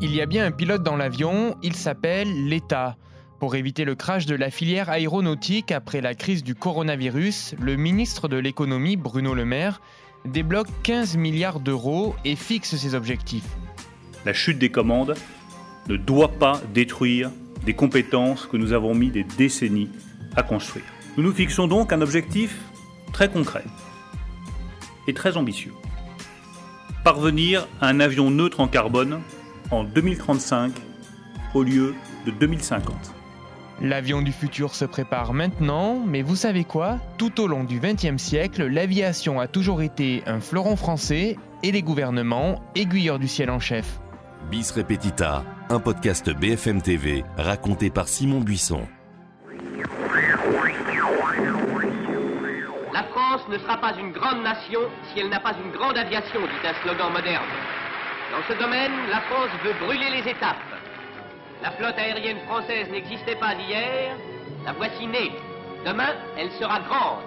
Il y a bien un pilote dans l'avion, il s'appelle l'État. Pour éviter le crash de la filière aéronautique après la crise du coronavirus, le ministre de l'économie, Bruno Le Maire, débloque 15 milliards d'euros et fixe ses objectifs. La chute des commandes ne doit pas détruire des compétences que nous avons mis des décennies à construire. Nous nous fixons donc un objectif très concret et très ambitieux. Parvenir à un avion neutre en carbone en 2035 au lieu de 2050. L'avion du futur se prépare maintenant, mais vous savez quoi? Tout au long du XXe siècle, l'aviation a toujours été un fleuron français et les gouvernements aiguilleurs du ciel en chef. Bis Repetita, un podcast BFM TV raconté par Simon Buisson. La France ne sera pas une grande nation si elle n'a pas une grande aviation, dit un slogan moderne. Dans ce domaine, la France veut brûler les étapes. La flotte aérienne française n'existait pas d'hier, la voici née. Demain, elle sera grande.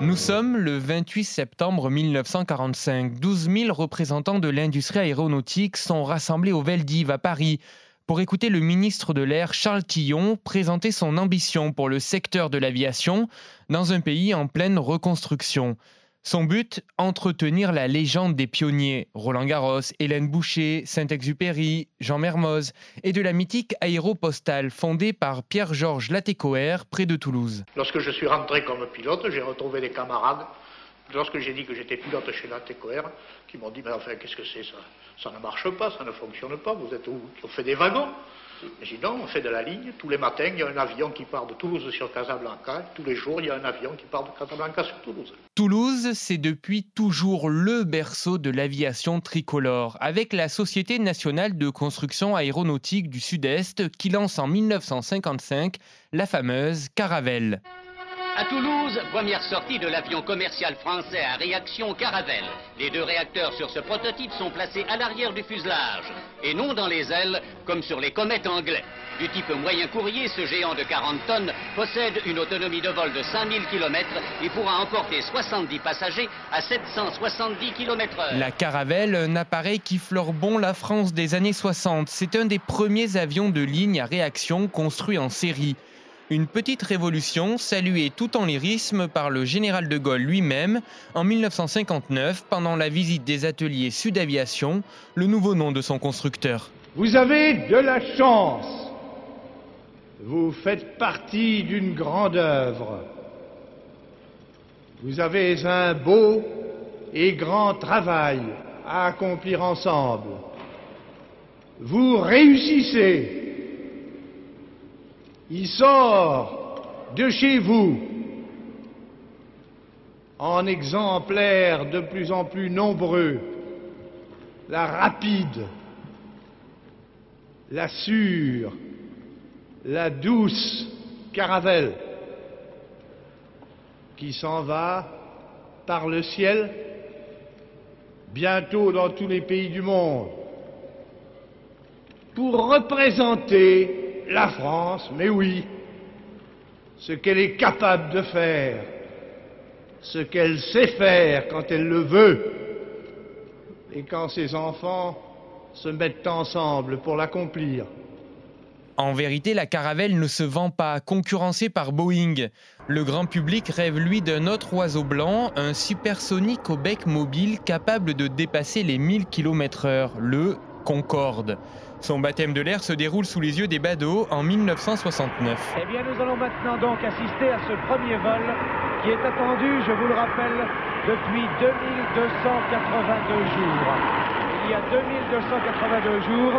Nous sommes le 28 septembre 1945. 12 000 représentants de l'industrie aéronautique sont rassemblés au Veldiv à Paris pour écouter le ministre de l'Air Charles Tillon présenter son ambition pour le secteur de l'aviation dans un pays en pleine reconstruction. Son but, entretenir la légende des pionniers, Roland Garros, Hélène Boucher, Saint-Exupéry, Jean Mermoz, et de la mythique aéropostale fondée par Pierre-Georges Latécoère près de Toulouse. Lorsque je suis rentré comme pilote, j'ai retrouvé des camarades, lorsque j'ai dit que j'étais pilote chez Latécoère, qui m'ont dit, mais enfin, qu'est-ce que c'est? Ça Ça ne marche pas, ça ne fonctionne pas, vous êtes où? On fait des wagons? J'ai dit non, on fait de la ligne. Tous les matins, il y a un avion qui part de Toulouse sur Casablanca. Tous les jours, il y a un avion qui part de Casablanca sur Toulouse. Toulouse, c'est depuis toujours le berceau de l'aviation tricolore, avec la Société nationale de construction aéronautique du Sud-Est qui lance en 1955 la fameuse Caravelle. À Toulouse, première sortie de l'avion commercial français à réaction Caravelle. Les deux réacteurs sur ce prototype sont placés à l'arrière du fuselage et non dans les ailes comme sur les comètes anglais. Du type moyen courrier, ce géant de 40 tonnes possède une autonomie de vol de 5000 km et pourra emporter 70 passagers à 770 km/h. La Caravelle, un appareil qui fleure bon la France des années 60. C'est un des premiers avions de ligne à réaction construits en série. Une petite révolution saluée tout en lyrisme par le général de Gaulle lui-même en 1959 pendant la visite des ateliers Sud Aviation, le nouveau nom de son constructeur. Vous avez de la chance. Vous faites partie d'une grande œuvre. Vous avez un beau et grand travail à accomplir ensemble. Vous réussissez il sort de chez vous. En exemplaires de plus en plus nombreux, la rapide, la sûre, la douce caravelle. Qui s'en va par le ciel, bientôt dans tous les pays du monde, pour représenter la France, mais oui, ce qu'elle est capable de faire, ce qu'elle sait faire quand elle le veut, et quand ses enfants se mettent ensemble pour l'accomplir. En vérité, la Caravelle ne se vend pas, concurrencée par Boeing. Le grand public rêve, lui, d'un autre oiseau blanc, un supersonique au bec mobile capable de dépasser les 1000 km/h, le Concorde. Son baptême de l'air se déroule sous les yeux des badauds en 1969. Eh bien, nous allons maintenant donc assister à ce premier vol qui est attendu, je vous le rappelle, depuis 2282 jours. Il y a 2282 jours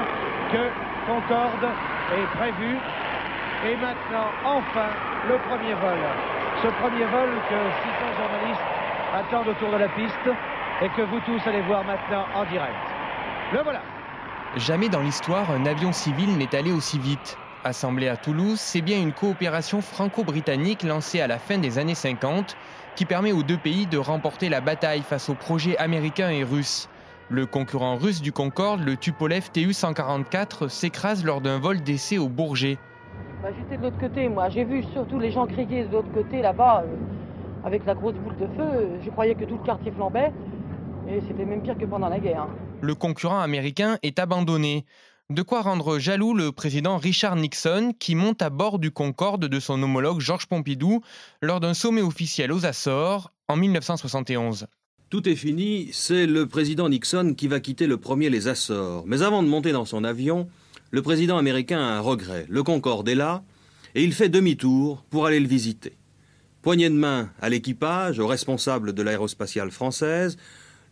que Concorde est prévu. Et maintenant, enfin, le premier vol. Ce premier vol que 600 journalistes attendent autour de la piste et que vous tous allez voir maintenant en direct. Le voilà. Jamais dans l'histoire un avion civil n'est allé aussi vite. Assemblé à Toulouse, c'est bien une coopération franco-britannique lancée à la fin des années 50 qui permet aux deux pays de remporter la bataille face aux projets américains et russes. Le concurrent russe du Concorde, le Tupolev Tu-144, s'écrase lors d'un vol d'essai au Bourget. Bah, J'étais de l'autre côté, moi. J'ai vu surtout les gens crier de l'autre côté, là-bas, euh, avec la grosse boule de feu. Je croyais que tout le quartier flambait. Et c'était même pire que pendant la guerre. hein. Le concurrent américain est abandonné. De quoi rendre jaloux le président Richard Nixon qui monte à bord du Concorde de son homologue Georges Pompidou lors d'un sommet officiel aux Açores en 1971. Tout est fini, c'est le président Nixon qui va quitter le premier les Açores. Mais avant de monter dans son avion, le président américain a un regret. Le Concorde est là, et il fait demi-tour pour aller le visiter. Poignée de main à l'équipage, aux responsables de l'aérospatiale française,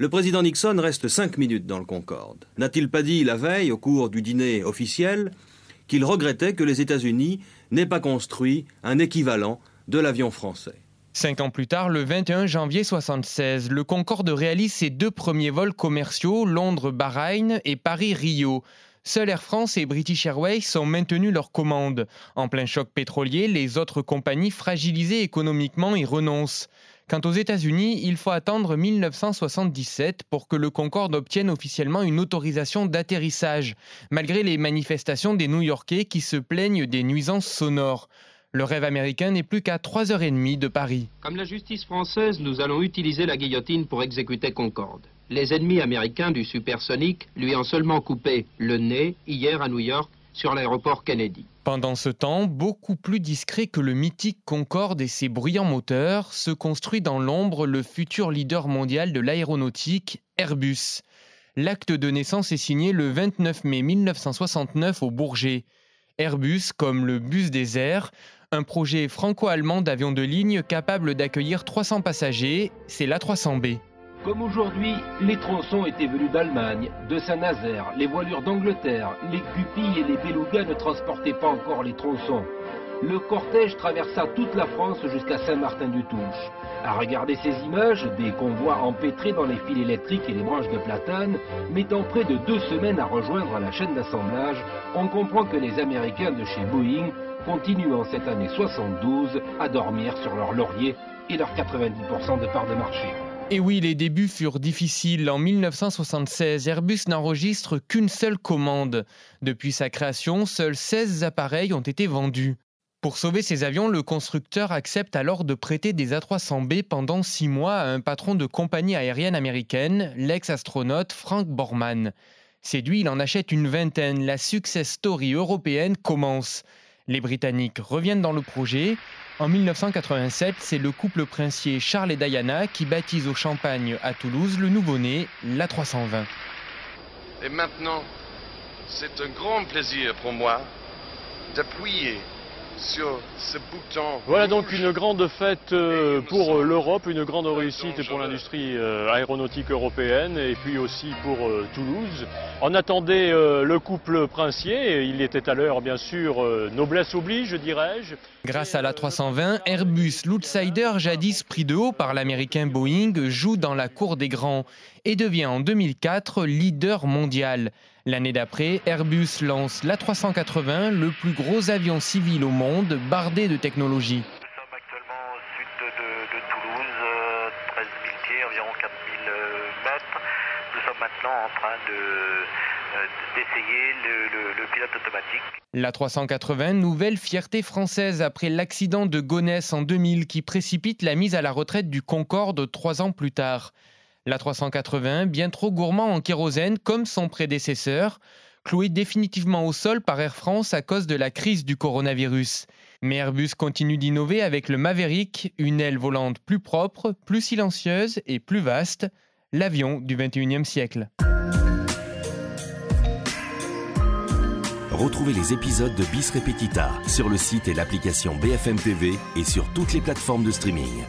le président Nixon reste cinq minutes dans le Concorde. N'a-t-il pas dit la veille, au cours du dîner officiel, qu'il regrettait que les États-Unis n'aient pas construit un équivalent de l'avion français? Cinq ans plus tard, le 21 janvier 1976, le Concorde réalise ses deux premiers vols commerciaux, Londres-Bahreïn et Paris-Rio. Seul Air France et British Airways ont maintenu leurs commandes. En plein choc pétrolier, les autres compagnies fragilisées économiquement y renoncent. Quant aux États-Unis, il faut attendre 1977 pour que le Concorde obtienne officiellement une autorisation d'atterrissage, malgré les manifestations des New-Yorkais qui se plaignent des nuisances sonores. Le rêve américain n'est plus qu'à 3h30 de Paris. Comme la justice française, nous allons utiliser la guillotine pour exécuter Concorde. Les ennemis américains du supersonique lui ont seulement coupé le nez hier à New York sur l'aéroport Kennedy. Pendant ce temps, beaucoup plus discret que le mythique Concorde et ses bruyants moteurs, se construit dans l'ombre le futur leader mondial de l'aéronautique, Airbus. L'acte de naissance est signé le 29 mai 1969 au Bourget. Airbus comme le bus des airs, un projet franco-allemand d'avion de ligne capable d'accueillir 300 passagers, c'est l'A300B. Comme aujourd'hui, les tronçons étaient venus d'Allemagne, de Saint-Nazaire, les voilures d'Angleterre, les gupilles et les belugas ne transportaient pas encore les tronçons. Le cortège traversa toute la France jusqu'à Saint-Martin-du-Touche. À regarder ces images, des convois empêtrés dans les fils électriques et les branches de platane, mettant près de deux semaines à rejoindre la chaîne d'assemblage, on comprend que les Américains de chez Boeing continuent en cette année 72 à dormir sur leur laurier et leurs 90% de parts de marché. Et oui, les débuts furent difficiles. En 1976, Airbus n'enregistre qu'une seule commande. Depuis sa création, seuls 16 appareils ont été vendus. Pour sauver ces avions, le constructeur accepte alors de prêter des A300B pendant six mois à un patron de compagnie aérienne américaine, l'ex-astronaute Frank Borman. Séduit, il en achète une vingtaine. La success story européenne commence. Les Britanniques reviennent dans le projet. En 1987, c'est le couple princier Charles et Diana qui baptise au Champagne à Toulouse le nouveau-né, l'A320. Et maintenant, c'est un grand plaisir pour moi d'appuyer sur ce bouton. Voilà donc une grande fête euh, pour euh, l'Europe, une grande réussite pour l'industrie euh, aéronautique européenne et puis aussi pour Toulouse. On attendait le couple princier, il était à l'heure bien sûr, noblesse oblige dirais-je. Grâce à la 320, Airbus, l'outsider jadis pris de haut par l'américain Boeing, joue dans la cour des grands et devient en 2004 leader mondial. L'année d'après, Airbus lance l'A380, le plus gros avion civil au monde, bardé de technologie. Nous sommes actuellement au sud de, Toulouse, 13 euh, 000 pieds, environ 4 000 euh, mètres. Nous sommes maintenant en train euh, d'essayer le, le, pilote automatique. La 380, nouvelle fierté française après l'accident de Gonesse en 2000 qui précipite la mise à la retraite du Concorde trois ans plus tard. La 380, bien trop gourmand en kérosène comme son prédécesseur, cloué définitivement au sol par Air France à cause de la crise du coronavirus. Mais Airbus continue d'innover avec le Maverick, une aile volante plus propre, plus silencieuse et plus vaste, l'avion du 21e siècle. Retrouvez les épisodes de Bis Repetita sur le site et l'application BFM TV et sur toutes les plateformes de streaming.